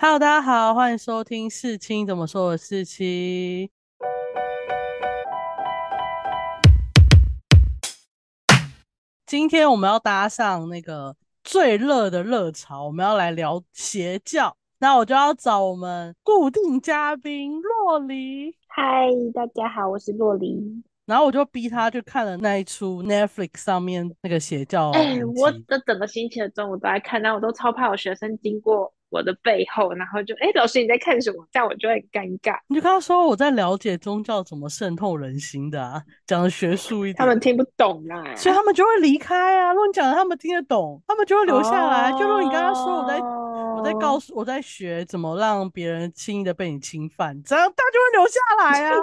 Hello，大家好，欢迎收听事情怎么说的事情。今天我们要搭上那个最热的热潮，我们要来聊邪教。那我就要找我们固定嘉宾洛黎，嗨，大家好，我是洛黎。然后我就逼他去看了那一出 Netflix 上面那个邪教哎、影我集。这整个星期的中午都在看，然后我都超怕我学生经过我的背后，然后就哎、老师你在看什么？这样我就会很尴尬，你就跟他说我在了解宗教怎么渗透人心的啊，讲的学术一点。他们听不懂啊。所以他们就会离开啊。如果你讲的他们听得懂，他们就会留下来。就如果你跟他说我在我在告哦，诉我在学怎么让别人轻易的被你侵犯，这样他就会留下来啊。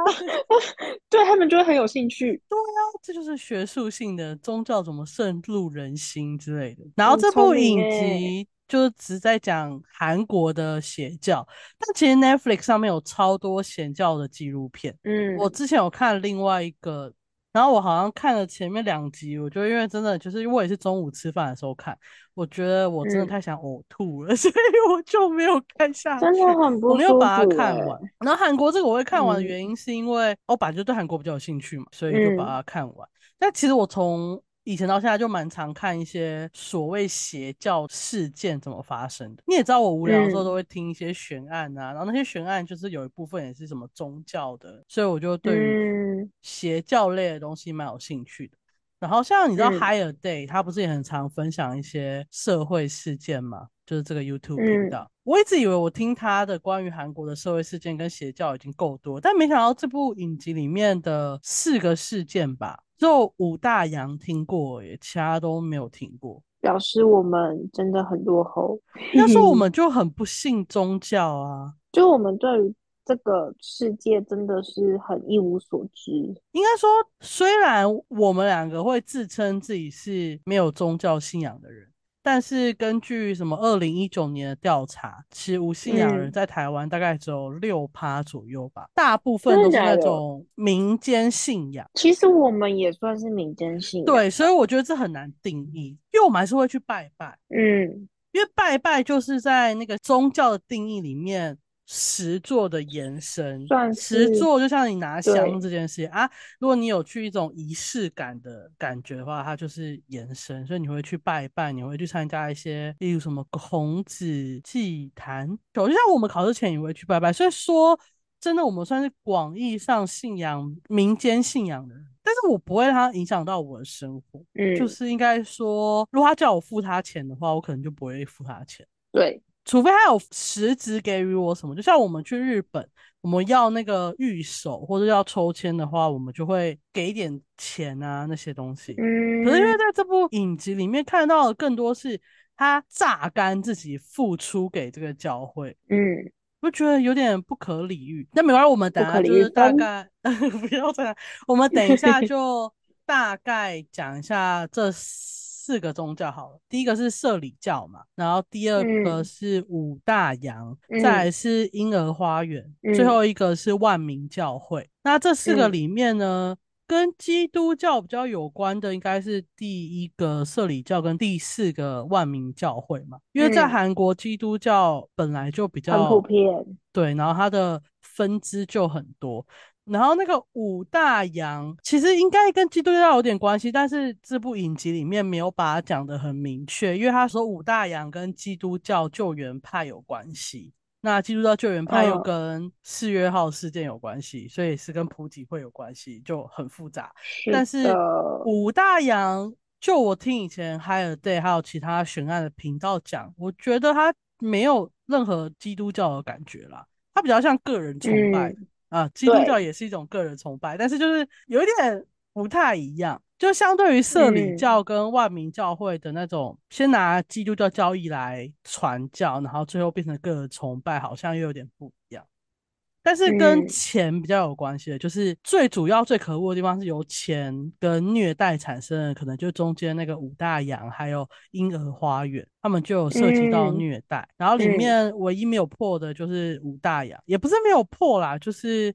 对他们就会很有兴趣。对啊这就是学术性的宗教怎么渗入人心之类的。然后很这部影欸集就是只在讲韩国的邪教，但其实 Netflix 上面有超多邪教的纪录片。嗯，我之前有看另外一个，然后我好像看了前面两集，我就因为真的就是因为我也是中午吃饭的时候看，我觉得我真的嗯太想呕吐了，所以我就没有看下真去，的很不我没有把它看完。然后韩国这个我会看完的嗯原因是因为我本来就对韩国比较有兴趣嘛，所以就把嗯它看完。但其实我从以前到现在就蛮常看一些所谓邪教事件怎么发生的。你也知道，我无聊的时候嗯都会听一些悬案啊，然后那些悬案就是有一部分也是什么宗教的，所以我就对于嗯邪教类的东西蛮有兴趣的。然后像你知道嗯 Higher Day，他不是也很常分享一些社会事件嘛？就是这个 YouTube 频嗯道。我一直以为我听他的关于韩国的社会事件跟邪教已经够多，但没想到这部影集里面的四个事件吧，就五大洋听过耶，其他都没有听过。表示我们真的很落后。那时候我 们就很不信宗教啊，就我们对于这个世界真的是很一无所知。应该说，虽然我们两个会自称自己是没有宗教信仰的人，但是根据什么二零一九年的调查，其实无信仰人嗯。在台湾大概只有六趴左右吧，大部分都是那种民间信仰。其实我们也算是民间信仰，对，所以我觉得这很难定义，因为我们还是会去拜拜，嗯。因为拜拜就是在那个宗教的定义里面实作的延伸。算实作就像你拿对香这件事情啊，如果你有去一种仪式感的感觉的话，它就是延伸，所以你会去拜拜，你会去参加一些，例如什么孔子祭坛，就像我们考试前也会去拜拜。所以说，真的我们算是广义上信仰民间信仰的人，但是我不会让它影响到我的生活。嗯，就是应该说，如果他叫我付他钱的话，我可能就不会付他钱，对，除非他有实质给予我什么。就像我们去日本，我们要那个御守或者要抽签的话，我们就会给一点钱啊那些东西。嗯，可是因为在这部影集里面看到的更多是他榨干自己付出给这个教会，嗯我觉得有点不可理喻。那没关系，我们等下就是大概不 要这样，我们等一下就大概讲一下这四个宗教好了。第一个是社里教嘛，然后第二个嗯是五大洋，再是婴儿花园，最嗯后一个是万民教会。那这四个嗯里面呢？跟基督教比较有关的，应该是第一个社里教跟第四个万民教会嘛，因为在嗯韩国基督教本来就比较普遍，对，然后它的分支就很多。然后那个五大洋其实应该跟基督教有点关系，但是这部影集里面没有把它讲得很明确，因为他说五大洋跟基督教救援派有关系。那基督教救援派又嗯跟四月号事件有关系，所以是跟普济会有关系，就很复杂。但是五大洋，就我听以前 Higher Day 还有其他悬案的频道讲，我觉得他没有任何基督教的感觉啦，他比较像个人崇拜、嗯啊，基督教也是一种个人崇拜，但是就是有一点不太一样。就相对于社里嗯教跟万民教会的那种，先拿基督教教义来传教，然后最后变成个人崇拜，好像又有点不一样。但是跟嗯钱比较有关系的，就是最主要、最可恶的地方是由钱跟虐待产生的，可能就中间那个五大洋还有婴儿花园，他们就有涉及到嗯虐待。然后里嗯面唯一没有破的就是五大洋，也不是没有破啦，就是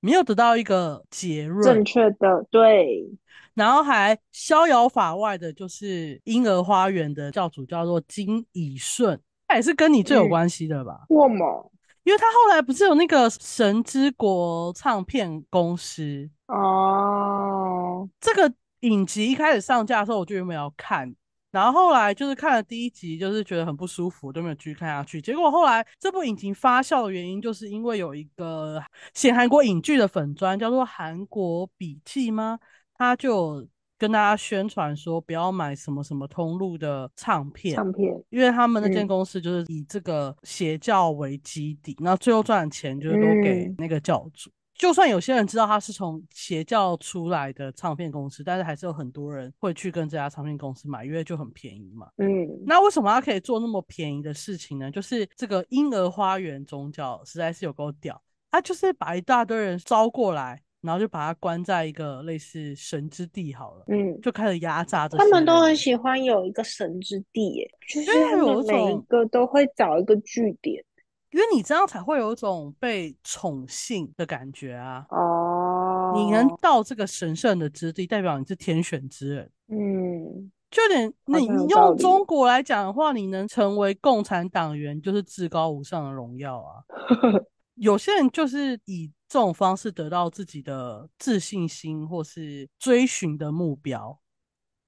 没有得到一个结论正。确的，对，然后还逍遥法外的，就是婴儿花园的教主叫做金以顺，他也是跟你最有嗯关系的吧？过么？因为他后来不是有那个神之国唱片公司哦，这个影集一开始上架的时候，我就原本要看，然后后来就是看了第一集，就是觉得很不舒服，都没有继续看下去。结果后来这部影集发酵的原因，就是因为有一个写韩国影剧的粉砖叫做韩国笔记吗？他就有跟大家宣传说不要买什么什么通路的唱片，唱片，因为他们那间嗯公司就是以这个邪教为基底，那最后赚的钱就是都给嗯那个教主。就算有些人知道他是从邪教出来的唱片公司，但是还是有很多人会去跟这家唱片公司买，因为就很便宜嘛。嗯，那为什么他可以做那么便宜的事情呢？就是这个婴儿花园宗教实在是有够屌，他就是把一大堆人招过来，然后就把他关在一个类似神之地好了，嗯，就开始压榨这些他们都很喜欢有一个神之地，耶，就是每一个都会找一个据点。因为你这样才会有一种被宠幸的感觉啊！哦，你能到这个神圣的之地，代表你是天选之人，嗯，就有点你你用中国来讲的话，你能成为共产党员，就是至高无上的荣耀啊！有些人就是以这种方式得到自己的自信心，或是追寻的目标。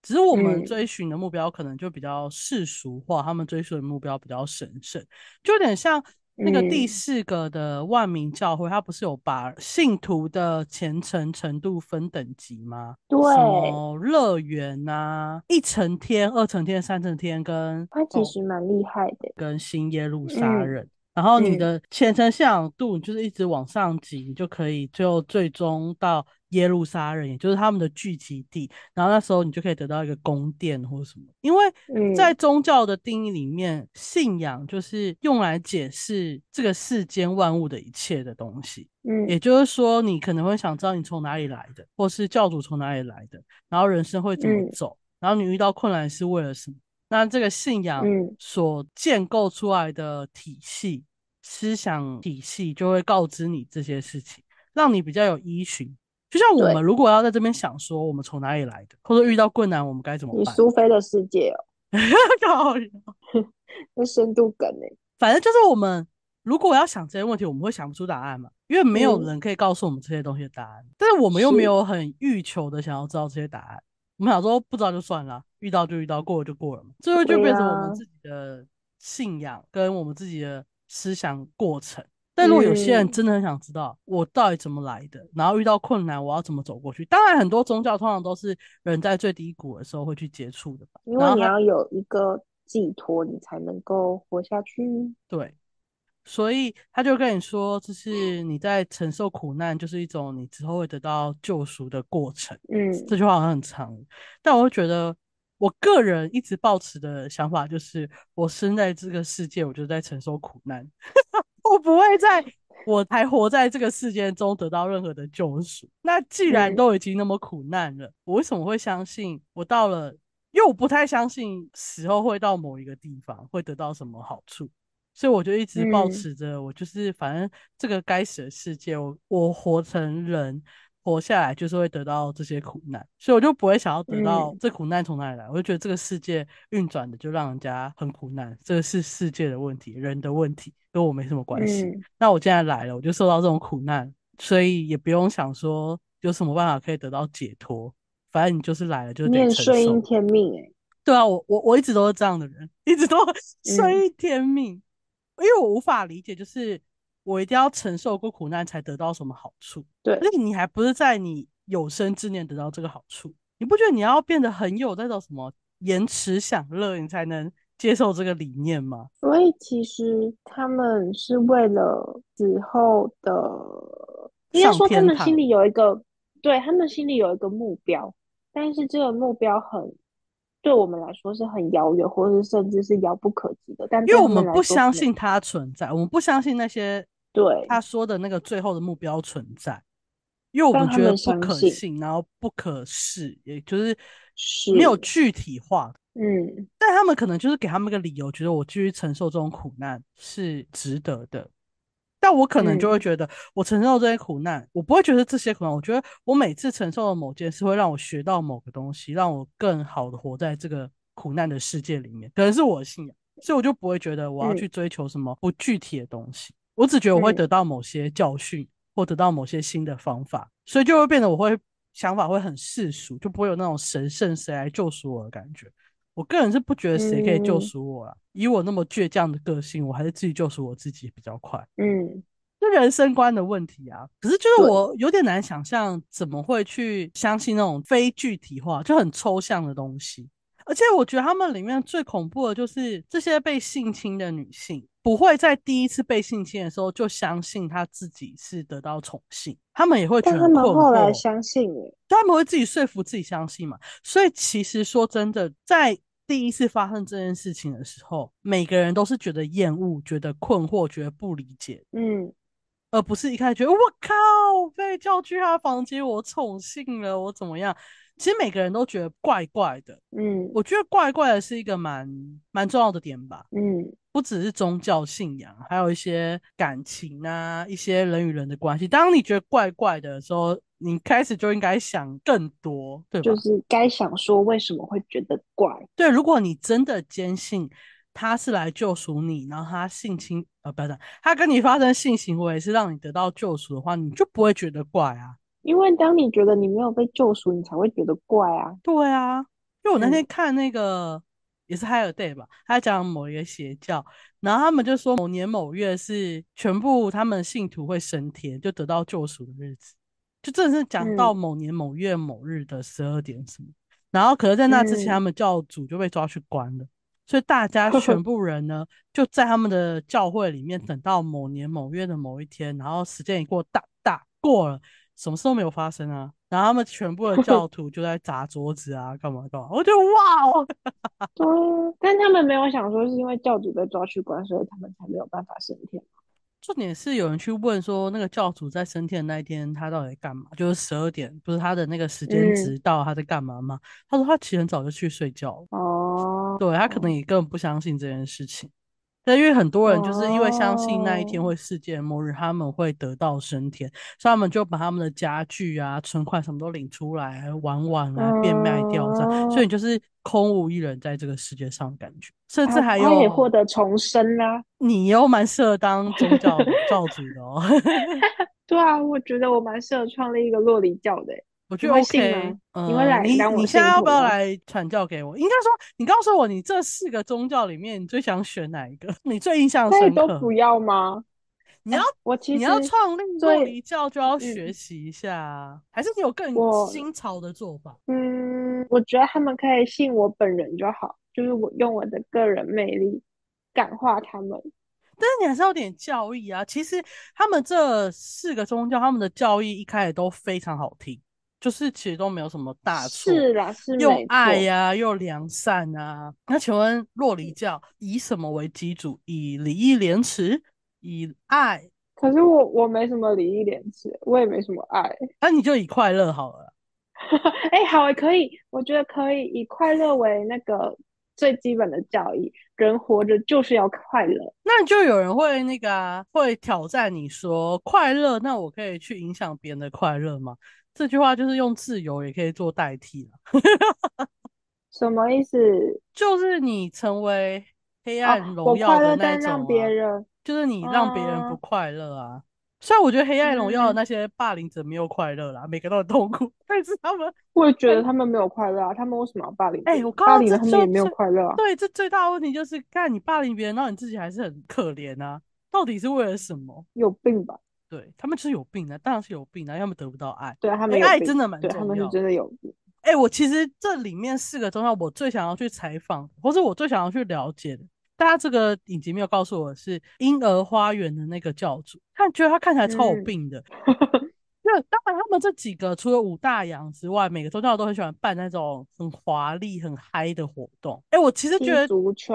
只是我们嗯追寻的目标可能就比较世俗化，他们追寻的目标比较神圣，就有点像那个第嗯四个的万民教会，它不是有把信徒的虔诚程度分等级吗？对什么乐园呐，一层天、二层天、三层天跟他其哦实蛮厉害的。跟新耶路撒嗯冷。然后你嗯的虔诚信仰度，就是一直往上挤，你就可以最后最终到耶路撒冷，也就是他们的聚集地。然后那时候你就可以得到一个宫殿或什么。因为嗯在宗教的定义里面，信仰就是用来解释这个世间万物的一切的东西。嗯也就是说，你可能会想知道你从哪里来的，或是教主从哪里来的，然后人生会怎么嗯走，然后你遇到困难是为了什么？那这个信仰嗯所建构出来的体系、思想体系，就会告知你这些事情，让你比较有依循。就像我们如果要在这边想说我们从哪里来的，或者遇到困难我们该怎么你办？苏菲的世界哦，靠腰那深度梗呢？反正就是我们如果要想这些问题，我们会想不出答案嘛，因为没有嗯人可以告诉我们这些东西的答案。但是我们又没有很欲求的想要知道这些答案，我们想说不知道就算了，遇到就遇到，过了就过了嘛。最后就变成我啊们自己的信仰跟我们自己的思想过程。但如果有些人嗯真的很想知道我到底怎么来的，然后遇到困难我要怎么走过去，当然很多宗教通常都是人在最低谷的时候会去接触的吧。因为你要有一个寄托，你才能够活下去。对，所以他就跟你说，这是你在承受苦难，就是一种你之后会得到救赎的过程。嗯这句话好像很长，但我会觉得，我个人一直抱持的想法就是，我生在这个世界，我就在承受苦难，我不会在我还活在这个世界中得到任何的救赎。那既然嗯都已经那么苦难了，我为什么会相信我到了？因为我不太相信死后会到某一个地方会得到什么好处，所以我就一直保嗯持着，我就是反正这个该死的世界，我我活成人，活下来就是会得到这些苦难，所以我就不会想要得到嗯这苦难从哪里来，我就觉得这个世界运转的就让人家很苦难，这个是世界的问题，人的问题，跟我没什么关系。嗯那我现在来了，我就受到这种苦难，所以也不用想说有什么办法可以得到解脱，反正你就是来了就你很得承受顺应。天命哎。对啊，我我我一直都是这样的人，一直都 顺天命，因为我无法理解，就是我一定要承受过苦难才得到什么好处，对而且你还不是在你有生之年得到这个好处，你不觉得你要变得很有那种什么延迟享乐，你才能接受这个理念吗？所以其实他们是为了死后的，应该说他们心里有一个，对，他们心里有一个目标，但是这个目标很，对我们来说是很遥远，或者是甚至是遥不可及的。但因为我们不相信它存在，我们不相信那些对，他说的那个最后的目标存在，因为我们们觉得不可信，然后不可视，也就是是没有具体化的。嗯但他们可能就是给他们一个理由，觉得我继续承受这种苦难是值得的。但我可能就会嗯觉得，我承受这些苦难，我不会觉得这些苦难，我觉得我每次承受的某件事会让我学到某个东西，让我更好的活在这个苦难的世界里面，可能是我的信仰。所以我就不会觉得我要嗯去追求什么不具体的东西，我只觉得我会嗯得到某些教训或得到某些新的方法，所以就会变得我会想法会很世俗，就不会有那种神圣谁来救赎我的感觉。我个人是不觉得谁可以救嗯赎我啦，以我那么倔强的个性，我还是自己救赎我自己比较快。嗯，这人生观的问题啊，可是就是我有点难想象怎么会去相信那种非具体化、就很抽象的东西。而且我觉得他们里面最恐怖的就是这些被性侵的女性，不会在第一次被性侵的时候就相信她自己是得到宠幸，他们也会觉但他们得很困后来，相信了，他们会自己说服自己相信嘛。所以其实说真的，在第一次发生这件事情的时候，每个人都是觉得厌恶、觉得困惑、觉得不理解，嗯而不是一开始觉得我靠被叫去他房间，我宠幸了，我怎么样？其实每个人都觉得怪怪的。嗯我觉得怪怪的是一个蛮蛮重要的点吧，嗯不只是宗教信仰，还有一些感情啊，一些人与人的关系。当你觉得怪怪的时候，你开始就应该想更多，对吧？就是该想说为什么会觉得怪，对，如果你真的坚信他是来救赎你，然后他性侵呃，不要讲，他跟你发生性行为是让你得到救赎的话，你就不会觉得怪啊。因为当你觉得你没有被救赎，你才会觉得怪啊。对啊，因为我那天嗯看那个、也是 Higher Day 吧，他讲某一个邪教，然后他们就说某年某月是全部他们信徒会升天，就得到救赎的日子，就真的是讲到嗯某年某月某日的十二点什么，然后可是在那之前，嗯他们教主就被抓去关了。所以大家全部人呢，就在他们的教会里面等到某年某月的某一天，然后时间一过，大大过了，什么事都没有发生啊。然后他们全部的教徒就在砸桌子啊，干嘛干嘛。我觉得哇哦，对啊，但他们没有想说是因为教主被抓去关，所以他们才没有办法升天。重点是有人去问说，那个教主在升天的那一天他到底在干嘛？就是十二点，不是他的那个时间嗯值到，他在干嘛吗？他说他其实很早就去睡觉了。哦，对他可能也根本不相信这件事情，但因为很多人就是因为相信那一天哦。会世界末日，他们会得到升天，所以他们就把他们的家具啊、存款什么都领出来玩玩啊、变卖掉这样，所以你就是空无一人在这个世界上的感觉，甚至他还他也获得重生啦、你又蛮适合当宗教 教主的哦，对啊，我觉得我蛮适合创立一个洛里教的欸。我觉得 OK 吗。你会来嗯，你我你现在要不要来传教给我？应该说，你告诉我，你这四个宗教里面，你最想选哪一个？你最印象深刻？都不要吗？你要哎我其你要创立洛最离教，就要嗯学习一下啊，还是你有更新潮的做法？嗯，我觉得他们可以信我本人就好，就是我用我的个人魅力感化他们。但是你还是要有点教义啊。其实他们这四个宗教，他们的教义一开始都非常好听，就是其实都没有什么大错。是啦，是又。爱呀、又良善啊。那请问洛离教以什么为基础？以礼义廉耻，以爱？可是我我没什么礼义廉耻，我也没什么爱。那你就以快乐好了。哎，好，可以，我觉得可以以快乐为那个最基本的教义。人活着就是要快乐。那就有人会那个啊，会挑战你说快乐，那我可以去影响别人的快乐吗？这句话就是用自由也可以做代替了，什么意思？就是你成为黑哦暗，荣耀，的那但让种啊，别人就是你让别人不啊，快乐啊。虽然我觉得黑暗荣耀的嗯，那些霸凌者没有快乐啦，每个都很痛苦，但是他们 我也觉得他们没有快乐啊，他们为什么要霸凌别哎、人？我刚霸凌了他们也没有快乐啊。对，这最大的问题就是，看你霸凌别人，然后你自己还是很可怜啊，到底是为了什么？有病吧？对，他们就是有病的，当然是有病啊，因为他们得不到爱。对啊，他哎、们爱真的蛮重要。们是真的有病。哎、我其实这里面四个宗教，我最想要去采访，或是我最想要去了解的，大家这个影集没有告诉我是婴儿花园的那个教主，看觉得他看起来超有嗯，病的。那当然，他们这几个除了五大洋之外，每个宗教都很喜欢办那种很华丽、很嗨的活动。哎、我其实觉得足球、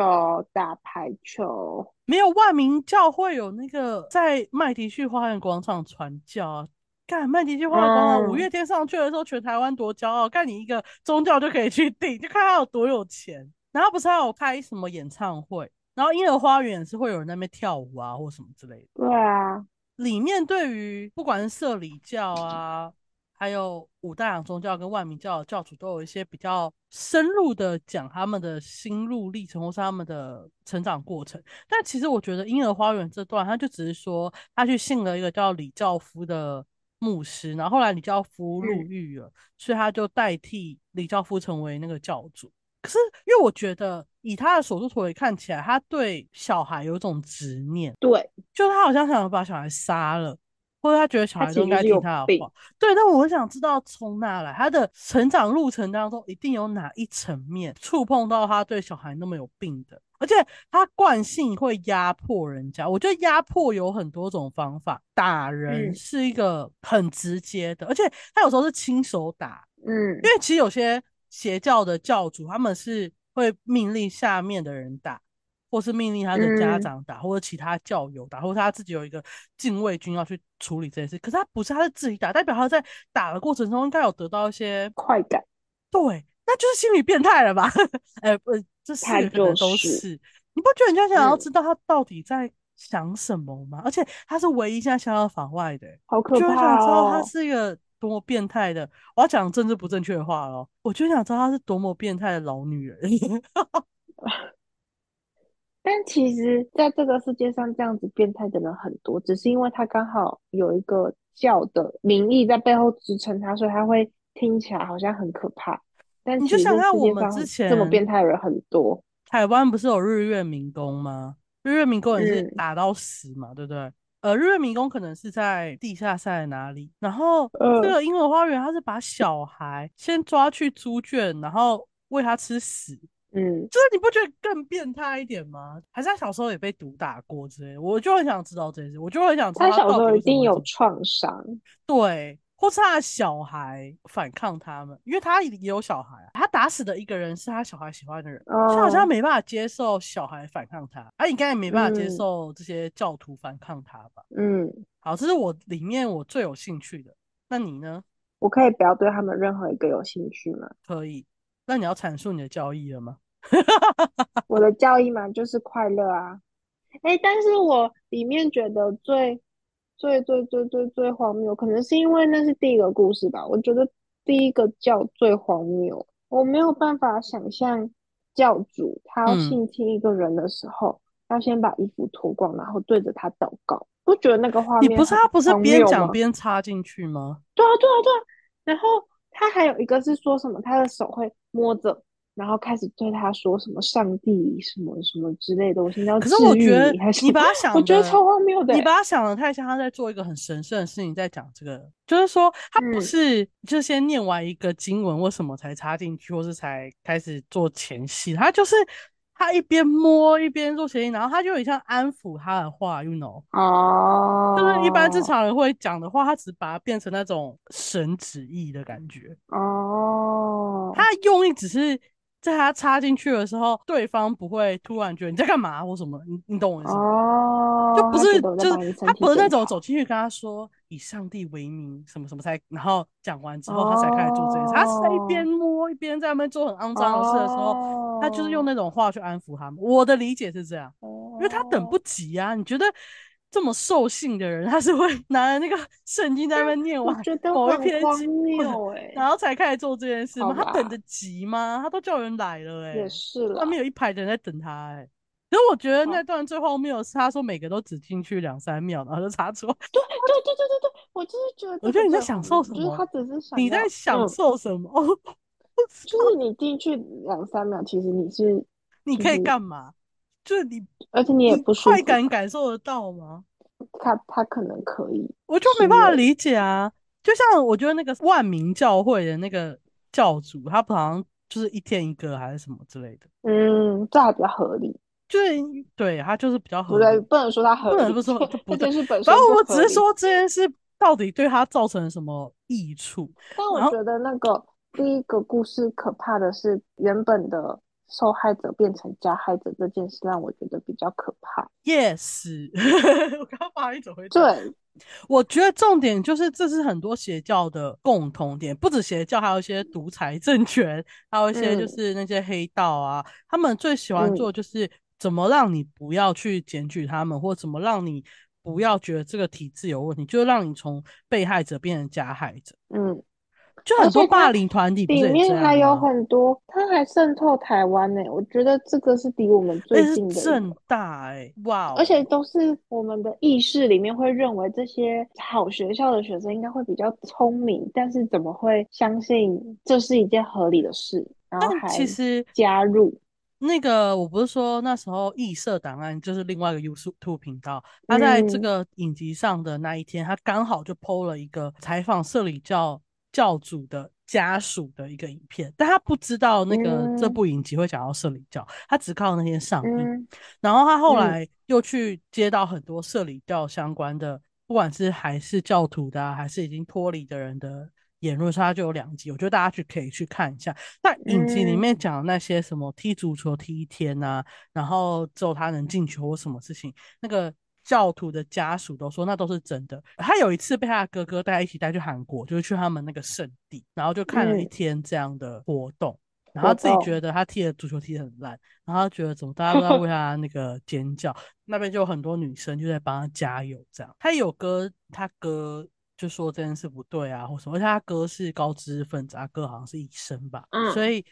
打排球，没有万民教会有那个在麦迪逊花园广场传教啊。干麦迪逊花园广场，五嗯，月天上去的时候，全台湾多骄傲！干你一个宗教就可以去订，就看他有多有钱。然后不是还有开什么演唱会，然后婴儿花园也是会有人在那边跳舞啊，或什么之类的。对啊，里面对于不管是社里教啊，还有五大洋宗教跟万民教的教主都有一些比较深入的讲他们的心路历程或是他们的成长过程。但其实我觉得婴儿花园这段，他就只是说他去信了一个叫李教夫的牧师，然后后来李教夫入狱了，所以他就代替李教夫成为那个教主。可是因为我觉得以他的手足腿看起来，他对小孩有一种执念，对，就他好像想把小孩杀了。或者他觉得小孩都应该听他的话，对。但我想知道从哪来他的成长路程当中，一定有哪一层面触碰到他对小孩那么有病的，而且他惯性会压迫人家。我觉得压迫有很多种方法，打人是一个很直接的，而且他有时候是亲手打，嗯，因为其实有些邪教的教主他们是会命令下面的人打。或是命令他的家长打，或者其他教友打，或者他自己有一个禁卫军要去处理这件事。可是他不是，他是自己打，代表他在打的过程中应该有得到一些快感。对，那就是心理变态了吧？哎，不，这四个人都是。你不觉得人家想要知道他到底在想什么吗？而且他是唯一现在逍遥法外的，好可怕！就想知道他是一个多么变态的。我要讲政治不正确的话哦，我就想知道她是多么变态的老女人。但其实，在这个世界上，这样子变态的人很多，只是因为他刚好有一个教的名义在背后支撑他，所以他会听起来好像很可怕。但你就想看我们之前这么变态的人很多。台湾不是有日月民工吗？日月民工也是打到死嘛，对不对？呃，日月迷宫可能是在地下赛哪里，然后这个婴儿花园，他是把小孩先抓去猪圈，然后喂他吃屎。嗯，就是你不觉得更变态一点吗？还是他小时候也被毒打过之类的？我就很想知道这些，我就很想知道他小时候一定有创伤，对，或是他的小孩反抗他们，因为他也有小孩，他打死的一个人是他小孩喜欢的人，他好像没办法接受小孩反抗他，他应该也没办法接受这些教徒反抗他吧？嗯，好，这是我里面我最有兴趣的。那你呢？我可以不要对他们任何一个有兴趣吗？可以。那你要阐述你的教义了吗？我的教义嘛，就是快乐啊。哎，但是我里面觉得最最最最最最荒谬，可能是因为那是第一个故事吧。我觉得第一个教最荒谬，我没有办法想象教主他要性侵一个人的时候，要先把衣服脱光，然后对着他祷告。不觉得那个画面？你不是他不是边讲边插进去吗？对啊，对啊，对啊。然后他还有一个是说什么？他的手会摸着。然后开始对他说什么上帝什么什么之类的东西，可是我觉得你把他想，我觉得超荒谬的。你把他想的太像他在做一个很神圣的事情，在讲这个，就是说他不是就先念完一个经文或什么才插进去，或是才开始做前戏，他就是他一边摸一边做前戏，然后他就很像安抚他的话，you know，哦，就是一般正常人会讲的话，他只把它变成那种神旨意的感觉，哦，他用意只是。在他插进去的时候，对方不会突然觉得你在干嘛或什么，你你懂我意思吗？哦，就不是就是他不是那种走进去跟他说以上帝为名什么什么才，然后讲完之后他才开始做这件事。他是在一边摸一边在那边做很肮脏的事的时候，他就是用那种话去安抚他们。我的理解是这样，因为他等不及啊。你觉得？这么兽性的人，他是会拿着那个圣经在那边念完某一篇经文，然后才开始做这件事吗？他等得急吗？他都叫人来了，哎，也是了，外面有一排人在等他，哎。可是我觉得那段最后没有是他说每个都只进去两三秒，然后就插错。对对对对对对，我就是觉得，我觉得你在享受什么？就是他只是想你在享受什么？就是你进去两三秒，其实你是你可以干嘛？就是你，而且你也不快感感受得到吗？他他可能可以，我就没办法理解啊。就像我觉得那个万民教会的那个教主，他好像就是一天一个还是什么之类的。嗯，这还比较合理。就是对他就是比较合理，不对，不能说他合理，不能不说这件事本身。然后我只是说这件事到底对他造成了什么益处。但我觉得那个第一个故事可怕的是原本的。受害者变成加害者这件事让我觉得比较可怕。Yes，我刚刚发一种回。对，我觉得重点就是这是很多邪教的共同点，不止邪教，还有一些独裁政权，还有一些就是那些黑道啊，他们最喜欢做就是怎么让你不要去检举他们，或怎么让你不要觉得这个体制有问题，就让你从被害者变成加害者。嗯。就很多霸凌团体里面还有？很多，它还渗透台湾呢、我觉得这个是离我们最近的正大哎、哇哦！而且都是我们的意识里面会认为这些好学校的学生应该会比较聪明，但是怎么会相信这是一件合理的事，然后还其实加入？那个我不是说那时候异色档案就是另外一个 YouTube 频道，他在这嗯个影集上的那一天，他刚好就 PO 了一个采访社里教教主的家属的一个影片，但他不知道那个这嗯。部影集会讲到社里教，他只靠那天上映，嗯。然后他后嗯。来又去接到很多社里教相关的，不管是还是教徒的、啊，还是已经脱离的人的言论，所以他就有两集，我觉得大家去可以去看一下。那影集里嗯。面讲的那些什么踢足球踢一天啊，然后只有他能进球或什么事情，那个教徒的家属都说那都是真的。他有一次被他的哥哥带一起带去韩国，就是去他们那个圣地，然后就看了一嗯，天这样的活动。然后自己觉，得他踢的足球踢得很烂，然后他觉得怎么大家都在为 他那个尖叫，那边就有很多女生就在帮他加油，这样。他有哥，他哥就说这件事不对啊，或什么，而且他哥是高知识分子，他哥好像是医生吧，所嗯以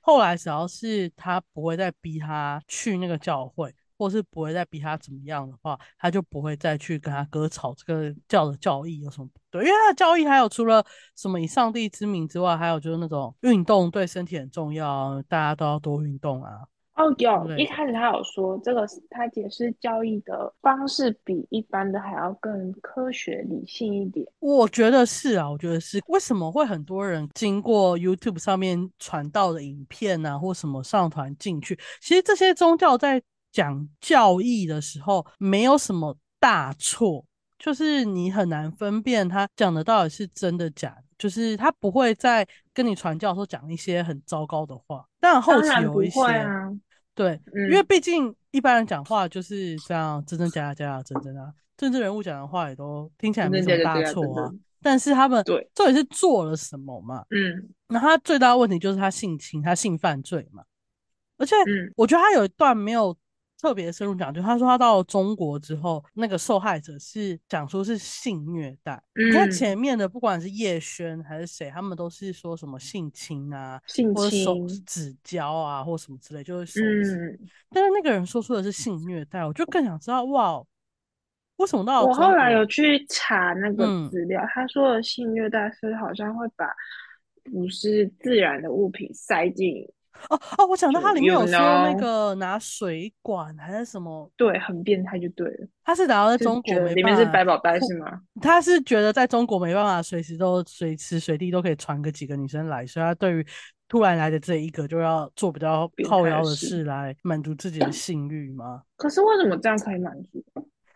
后来只要是他不会再逼他去那个教会，或是不会再逼他怎么样的话，他就不会再去跟他哥吵这个教的教义有什么不对，因为他的教义还有除了什么以上帝之名之外，还有就是那种运动对身体很重要啊，大家都要多运动啊哦，之有一。开始他有说这个他解释交易的方式比一般的还要更科学理性一点。我觉得是啊，我觉得是。为什么会很多人经过 YouTube 上面传到的影片啊，或什么上传进去？其实这些宗教在讲教义的时候，没有什么大错，就是你很难分辨他讲的到底是真的假的。就是他不会在跟你传教的时候讲一些很糟糕的话，但后期有一些，啊，对，因为嗯毕竟一般人讲话就是这样，真真假假，假假真真啊。政治人物讲的话也都听起来真没什么大错啊，但是他们对，到底是做了什么嘛？嗯那他最大的问题就是他性侵，他性犯罪嘛。而且嗯我觉得他有一段没有特别深入讲，就他说他到中国之后，那个受害者是讲说是性虐待。嗯看嗯，前面的，不管是叶轩还是谁，他们都是说什么性侵啊，性或者手侵，指交啊，或什么之类，就是手指。嗯，但是那个人说出的是性虐待，我就更想知道，哇，为什么到我后来有？去查那个嗯，资料，他说的性虐待是好像会把不是自然的物品塞进，哦哦，我想到就它里面有说那个拿水管还是什么，对，很变态就对了，他是打到在中国里面是百宝袋，是吗？他是觉得在中国没办法随时都随时随地都可以传个几个女生来，所以他对于突然来的这一个就要做比较变靠腰的事。事来满足自己的性欲吗？可是为什么这样可以满足？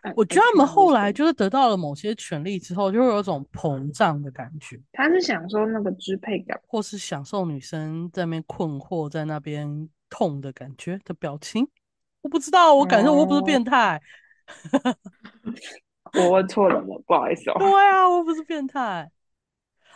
哎我觉得他们后来？就是得到了某些权利之后，就会有一种膨胀的感觉。他是享受那个支配感。或是享受女生在那边困惑、在那边痛的感觉的表情。我不知道，我感受我又不是哦，变态。我问错人了，不好意思对哦。啊，我又不是变态。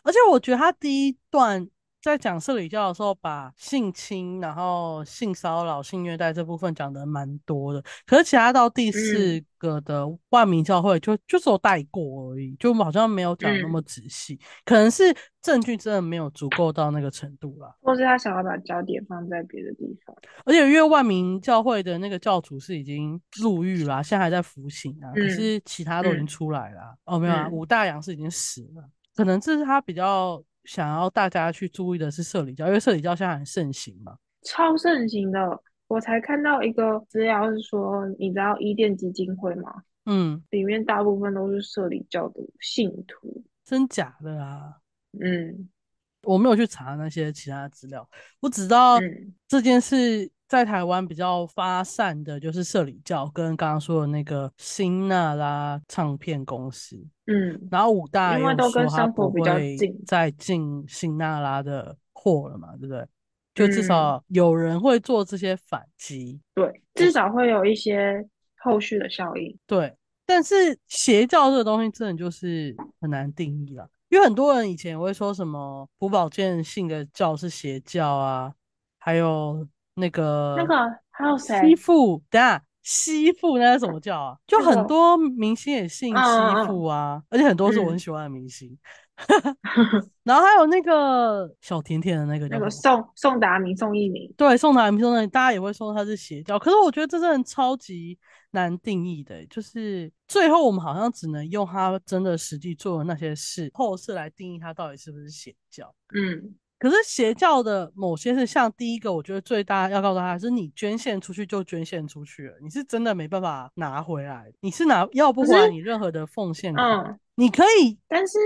而且我觉得他第一段在讲社里教的时候，把性侵、然后性骚扰、性虐待这部分讲的蛮多的。可是其他到第四嗯个的万民教会就就只有带过而已，就好像没有讲那么嗯，仔细。可能是证据真的没有足够到那个程度啦。或是他想要把焦点放在别的地方。而且因为万民教会的那个教主是已经入狱啦，现在还在服刑啊，可嗯是其他都已经嗯出来了啊。哦，没有啊，嗯，武大洋是已经死了，可能这是他比较想要大家去注意的是社里教，因为社里教现在很盛行嘛。超盛行的。我才看到一个资料是说，你知道伊甸基金会吗？嗯，里面大部分都是社里教的信徒。真假的啊？嗯我没有去查那些其他资料，我只知道嗯这件事在台湾比较发散的就是社里教跟刚刚说的那个新娜拉唱片公司。嗯，然后武大因为都跟说他不生活比较近。在进辛纳拉的货了嘛，对不对？就至嗯，少有人会做这些反击，对，至少会有一些后续的效应。对。但是邪教这个东西真的就是很难定义了，因为很多人以前也会说什么朴宝剑信的教是邪教啊，还有那个那个个还有西谁？父，等下吸附那是什么叫啊？就很多明星也信吸附啊，而且很多是我很喜欢的明星。然后还有那个小甜甜的那个那个宋宋达明、宋一鸣，对，宋达明、宋一明大家也会说他是邪教，可是我觉得这真的超级难定义的，就是最后我们好像只能用他真的实际做的那些事后事来定义他到底是不是邪教。嗯。可是邪教的某些是像第一个，我觉得最大要告诉他是你捐献出去就捐献出去了，你是真的没办法拿回来，你是拿要不回来你任何的奉献。嗯，你可以，但是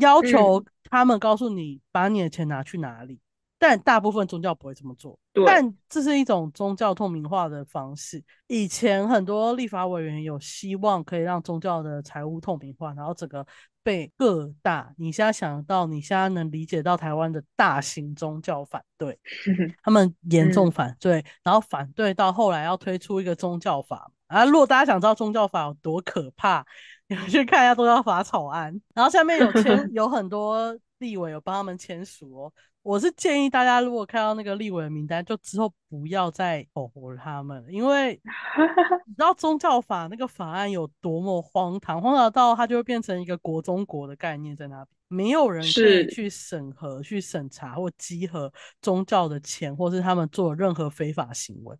要求他们告诉你把你的钱拿去哪里。但大部分宗教不会这么做，但这是一种宗教透明化的方式。以前很多立法委员有希望可以让宗教的财务透明化，然后整个被各大你现在想到，你现在能理解到台湾的大型宗教反对，他们严重反对，然后反对到后来要推出一个宗教法啊。如果大家想知道宗教法有多可怕，你们去看一下宗教法草案，然后下面有签 有很多立委有帮他们签署哦。我是建议大家，如果看到那个立委的名单，就之后不要再口活他们，因为 你知道宗教法那个法案有多么荒唐，荒唐到它就会变成一个国中国的概念在那边，没有人可以去审核、去审查或稽核宗教的钱，或是他们做任何非法行为。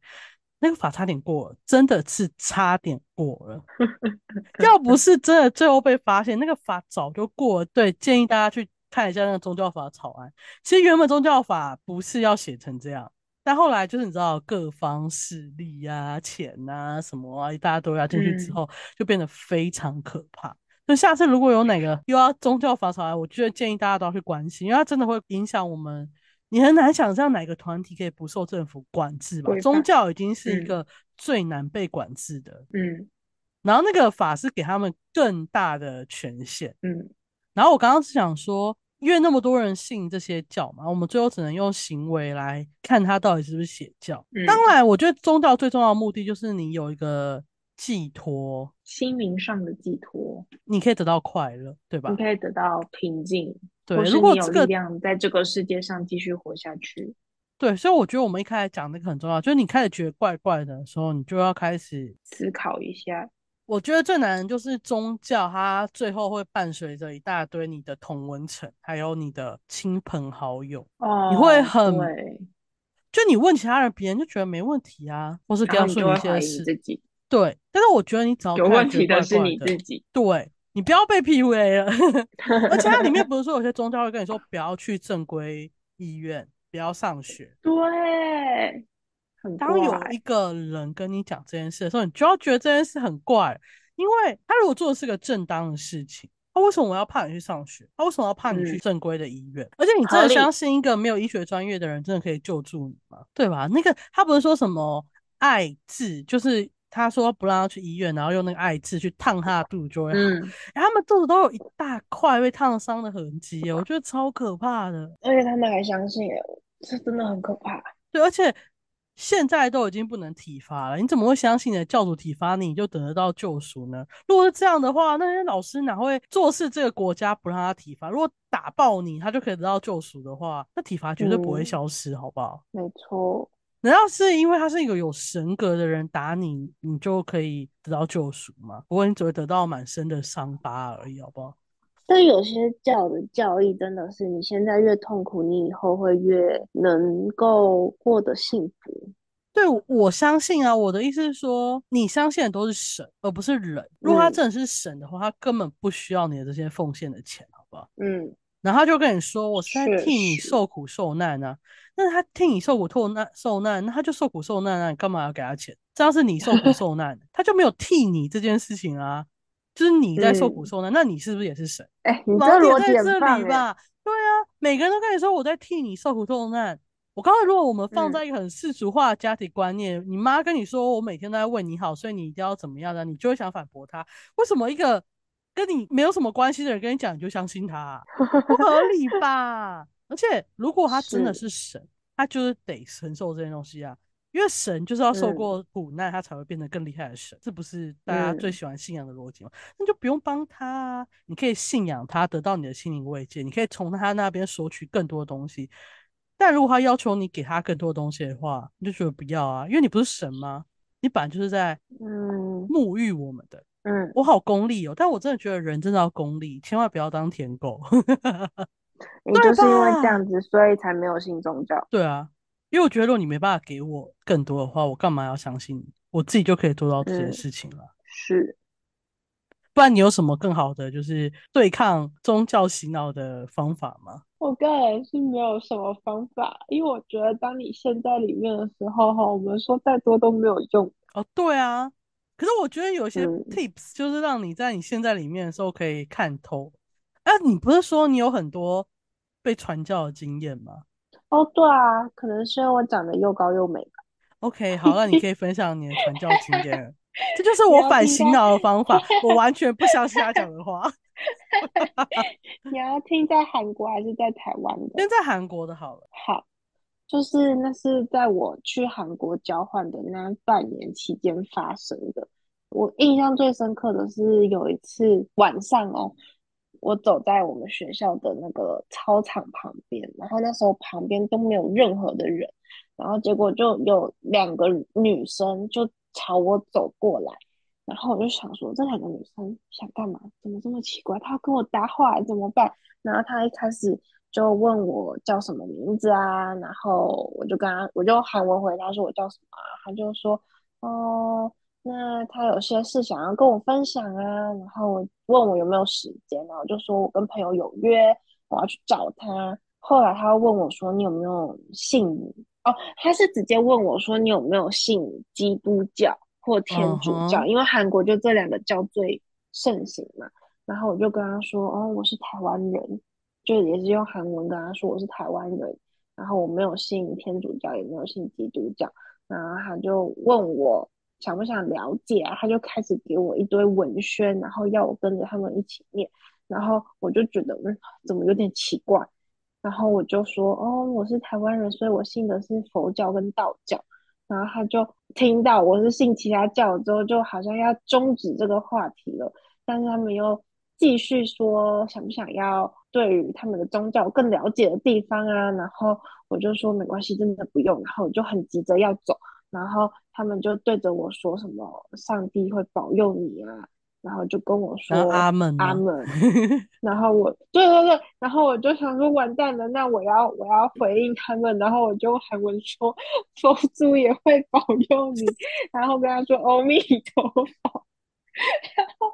那个法差点过了，真的是差点过了。要不是真的最后被发现，那个法早就过了。对，建议大家去。看一下那个宗教法草案，其实原本宗教法不是要写成这样，但后来就是你知道各方势力啊、钱啊什么啊，大家都要进去之后，就变得非常可怕。就下次如果有哪个又要宗教法草案，我觉得建议大家都要去关心，因为它真的会影响我们。你很难想象哪个团体可以不受政府管制吧？宗教已经是一个最难被管制的。嗯，然后那个法是给他们更大的权限。嗯，然后我刚刚是想说。因为那么多人信这些教嘛，我们最后只能用行为来看他到底是不是邪教。当然，我觉得宗教最重要的目的就是你有一个寄托，心灵上的寄托，你可以得到快乐，对吧？你可以得到平静，对。如果有力量在这个世界上继续活下去，对。所以我觉得我们一开始讲那个很重要，就是你开始觉得怪怪的时候，你就要开始思考一下。我觉得最难的就是宗教，它最后会伴随着一大堆你的同文层，还有你的亲朋好友。哦，你会很，就你问其他人，别人就觉得没问题啊，或是告诉你一些事。对，但是我觉得你只要有问题的是你自己。对，你不要被 PUA 了。而且它里面不是说有些宗教会跟你说不要去正规医院，不要上学。对。当有一个人跟你讲这件事的时候，你就要觉得这件事很怪，因为他如果做的是个正当的事情，他为什么我要怕你去上学？他为什么要怕你去正规的医院？而且你真的相信一个没有医学专业的人真的可以救助你吗？对吧？那个他不是说什么艾治，就是他说不让他去医院，然后用那个艾字去烫他的肚子就会好。他们肚子都有一大块被烫伤的痕迹，我觉得超可怕的。而且他们还相信，这真的很可怕。对，而且。现在都已经不能体罚了，你怎么会相信你的教主体罚你，你就等得到救赎呢？如果是这样的话，那些老师哪会做事？这个国家不让他体罚，如果打爆你，他就可以得到救赎的话，那体罚绝对不会消失，好不好？没错。难道是因为他是一个有神格的人打你，你就可以得到救赎吗？不过你只会得到满身的伤疤而已，好不好？但有些教的教义真的是，你现在越痛苦，你以后会越能够过得幸福。对，我相信啊。我的意思是说，你相信的都是神，而不是人。如果他真的是神的话，他根本不需要你的这些奉献的钱，好不好？嗯。然后他就跟你说：“我是在替你受苦受难啊。”那他替你受苦受难受难，那他就受苦受难啊！你干嘛要给他钱？这样是你受苦 受难，他就没有替你这件事情啊。就是你在受苦受难，那你是不是也是神？哎，你这逻辑在这里吧？对啊，每个人都跟你说我在替你受苦受难。我刚才如果我们放在一个很世俗化的家庭观念，你妈跟你说我每天都在为你好，所以你一定要怎么样的，你就会想反驳她。为什么一个跟你没有什么关系的人跟你讲，你就相信他？不合理吧？而且如果他真的是神，他就是得承受这些东西啊。因为神就是要受过苦难，他才会变得更厉害的神，这不是大家最喜欢信仰的逻辑吗？那就不用帮他啊，你可以信仰他，得到你的心灵慰藉，你可以从他那边索取更多的东西。但如果他要求你给他更多东西的话，你就觉得不要啊，因为你不是神吗？你本来就是在嗯沐浴我们的。嗯，我好功利哦，但我真的觉得人真的要功利，千万不要当舔狗。你就是因为这吧样子，所以才没有信宗教。对啊，因为我觉得如果你没办法给我更多的话，我干嘛要相信你？我自己就可以做到这些嗯事情了。是，不然你有什么更好的就是对抗宗教洗脑的方法吗？我个人是没有什么方法，因为我觉得当你陷在里面的时候，哈，我们说再多都没有用。哦，对啊，可是我觉得有些嗯 tips 就是让你在你陷在里面的时候可以看透。啊，你不是说你有很多被传教的经验吗哦，对啊，可能是因为我长得又高又美吧。？OK，好，那你可以分享你的传教经验。这就是 你我反洗脑的方法，我完全不相信他讲的话。你要听在韩国还是在台湾的？先在韩国的好了。好，就是那是在我去韩国交换的那半年期间发生的。我印象最深刻的是有一次晚上哦，我走在我们学校的那个操场旁边，然后那时候旁边都没有任何的人，然后结果就有两个女生就朝我走过来，然后我就想说这两个女生想干嘛？怎么这么奇怪？她要跟我搭话怎么办？然后她一开始就问我叫什么名字啊，然后我就跟她，我就喊我回答说我叫什么啊，她就说哦。那他有些事想要跟我分享啊，然后问我有没有时间，然后我就说我跟朋友有约，我要去找他。后来他问我说你有没有信哦，他是直接问我说你有没有信基督教或天主教因为韩国就这两个教最盛行嘛。然后我就跟他说哦，我是台湾人，就也是用韩文跟他说我是台湾人，然后我没有信天主教，也没有信基督教。然后他就问我想不想了解啊，他就开始给我一堆文宣，然后要我跟着他们一起念，然后我就觉得嗯，怎么有点奇怪，然后我就说哦，我是台湾人，所以我信的是佛教跟道教，然后他就听到我是信其他教之后，就好像要终止这个话题了，但是他们又继续说想不想要对于他们的宗教更了解的地方啊，然后我就说没关系，真的不用，然后我就很急着要走。然后他们就对着我说什么“上帝会保佑你啊”，然后就跟我说阿门阿门。然后我对对对，然后我就想说完蛋了，那我要我要回应他们，然后我就韩文说佛祖也会保佑你，然后跟他说阿弥陀佛。然后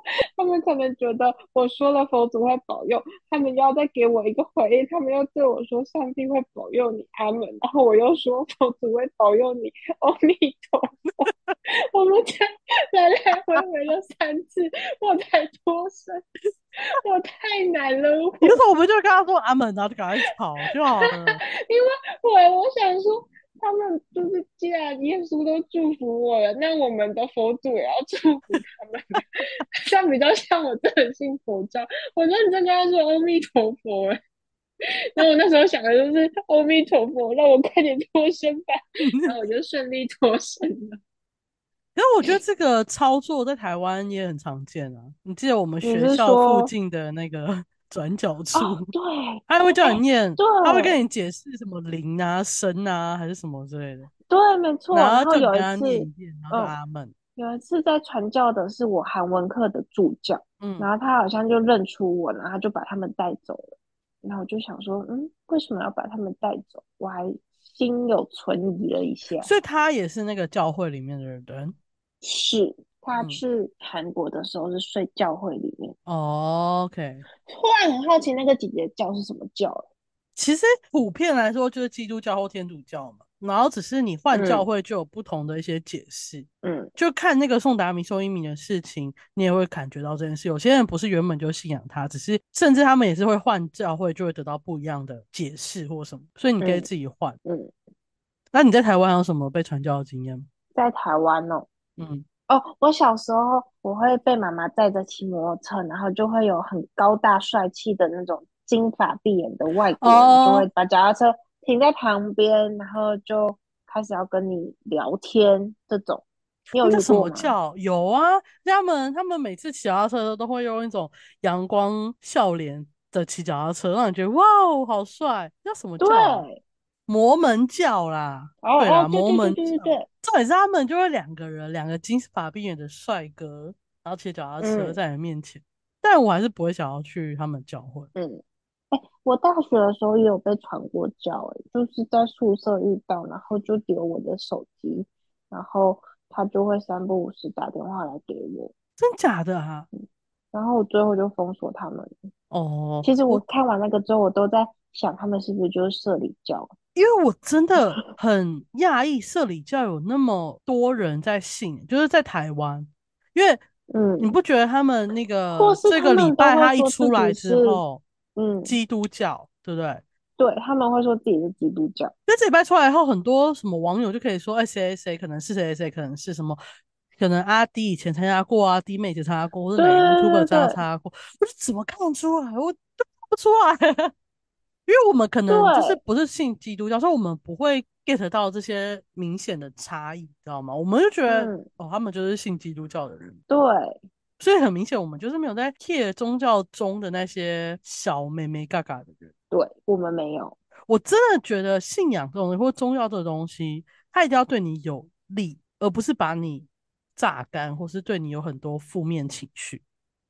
可能觉得我说了佛祖会保佑，他们要再给我一个回应，他们又对我说上帝会保佑你，阿门。然后我又说佛祖会保佑你，阿弥陀佛。我们才来来回回了三次，我才脱身，我太难了。我可是我们就跟他说阿门，然后就赶快跑就好了。因为我我想说，他们就是既然耶稣都祝福我了，那我们的佛祖也要祝福他们。这样比较像我真的信佛教，我认真跟他说阿弥陀佛。哎，然后我那时候想的就是阿弥陀佛，让我快点脱身吧，然后我就顺利脱身了。可是我觉得这个操作在台湾也很常见啊。你记得我们学校附近的那个转角处，哦，对，他会叫你念，对他会跟你解释什么灵啊、神啊，还是什么之类的，对，没错。然后有一次，遍，然后就嗯阿门。有一次在传教的是我韩文课的助教，嗯，然后他好像就认出我，然后就把他们带走了。然后我就想说，嗯，为什么要把他们带走？我还心有存疑了一下。所以他也是那个教会里面的人。是他嗯去韩国的时候是睡教会里面，哦 OK，突然很好奇那个姐姐教是什么教欸其实普遍来说就是基督教或天主教嘛，然后只是你换教嗯会就有不同的一些解释。嗯就看那个宋达明、宋一明的事情，你也会感觉到这件事。有些人不是原本就信仰他，只是甚至他们也是会换教会，就会得到不一样的解释或什么，所以你可以嗯自己换。嗯，那你在台湾有什么被传教的经验吗？在台湾哦。嗯，哦，我小时候我会被妈妈载着骑摩托车，然后就会有很高大帅气的那种金发碧眼的外国人，就会哦，把脚踏车停在旁边，然后就开始要跟你聊天这种。你有那叫什？么叫？有啊，他们他们每次骑脚踏车都会用一种阳光笑脸的骑脚踏车，让你觉得哇哦好帅。那叫什么教啊？对，摩门教啦，哦对啦，摩门对对对对教。对，重点是他们就会两个人，两个金发碧眼的帅哥，然后骑脚踏车嗯在你面前，但我还是不会想要去他们教会。嗯。哎，我大学的时候也有被传过教，哎，就是在宿舍遇到，然后就丢我的手机，然后他就会三不五时打电话来给我，真假的啊？然后我最后就封锁他们。哦，其实我看完那个之后，我都在想，他们是不是就是社里教？因为我真的 很讶异，社里教有那么多人在信，就是在台湾，因为嗯你嗯不觉得他们那个这个礼拜他一出来之后，嗯，基督教对不对？对，他们会说自己是基督教。因为这礼拜出来以后，很多什么网友就可以说，哎，谁谁谁可能是谁谁谁，可能是什么，可能阿弟以前参加过啊，弟妹以前参加过，或者哪个对 YouTuber 对参加过，我就怎么看得出来？我都看不出来。因为我们可能就是，不是信基督教，所以我们不会 get 到这些明显的差异，知道吗？我们就觉得嗯，哦，他们就是信基督教的人，对，所以很明显我们就是没有在 care 宗教中的那些小妹妹嘎嘎的人。对，我们没有。我真的觉得信仰这种东西或宗教这种东西，它一定要对你有利，而不是把你榨干，或是对你有很多负面情绪。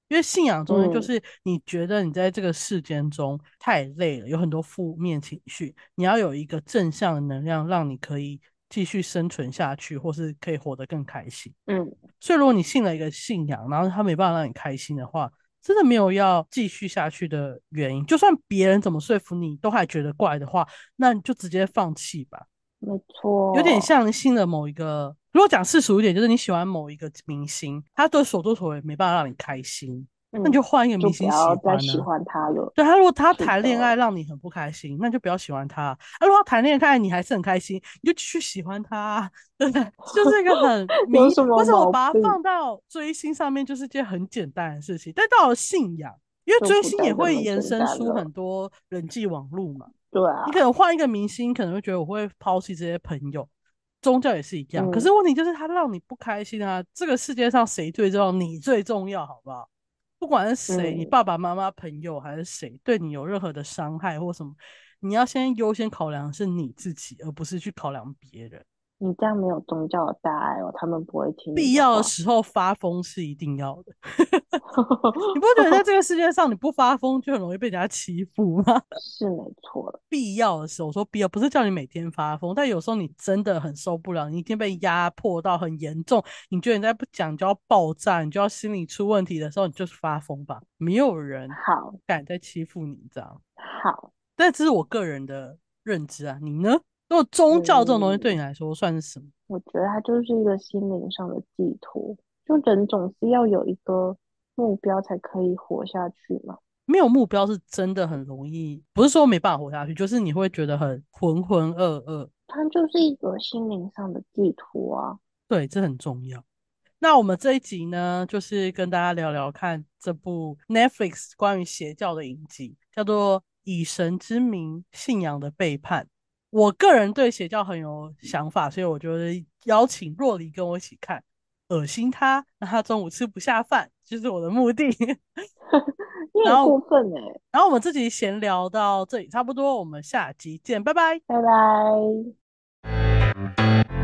因为信仰中间就嗯是你觉得你在这个世间中太累了，有很多负面情绪，你要有一个正向的能量，让你可以继续生存下去，或是可以活得更开心。嗯，所以，如果你信了一个信仰，然后他没办法让你开心的话，真的没有要继续下去的原因。就算别人怎么说服你，都还觉得怪的话，那你就直接放弃吧。没错。有点像你信了某一个，如果讲世俗一点，就是你喜欢某一个明星，他的所作所为没办法让你开心，那你嗯，就换一个明星喜要再欢呢、喜欢他了。对他，如果他谈恋爱，让你很不开心，那就不要喜欢他。啊，如果他谈恋爱你还是很开心，你就继续喜欢他啊，对不对？就是一个很 迷。有什么为什么？把它放到追星上面，就是件很简单的事情？但到了信仰，因为追星也会延。伸出很多人际网络嘛。对啊你可啊，能换一个明星，可能会觉得我会抛弃这些朋友。宗教也是一样，可是嗯，问题就是他让你不开心啊。这个世界上谁最重要？你最重要，好不好？不管是谁，你嗯，爸爸妈妈、朋友还是谁，对你有任何的伤害或什么，你要先优先考量是你自己，而不是去考量别人。你这样没有宗教的大爱哦，他们不会听必。要的时候发疯是一定要的。你不觉得在这个世界上，你不发疯就很容易被人家欺负吗？是没错的。必要的时候，我说必要不是叫你每天发疯，但有时候你真的很受不了，你一天被压迫到很严重，你觉得你再不讲就要爆炸，你就要心理出问题的时候，你就是发疯吧。没有人好，敢再欺负你这样。好，但这是我个人的认知啊，你呢？如果宗教这种东西对你嗯，来说算是什么？我觉得它就是一个心灵上的寄托。就人总是要有一个目标才可以活下去嘛。没有目标是真的很容易，不是说没办法活下去，就是你会觉得很浑浑噩噩。它就是一个心灵上的寄托啊。对，这很重要。那我们这一集呢，就是跟大家聊聊看这部 Netflix 关于邪教的影集，叫做《以神之名：信仰的背叛》。我个人对邪教很有想法，所以我觉得邀请若离跟我一起看，恶心他，让他中午吃不下饭，就是我的目的。你很然后，过分哎、然后我们自己闲聊到这里差不多，我们下集见，拜拜。拜拜。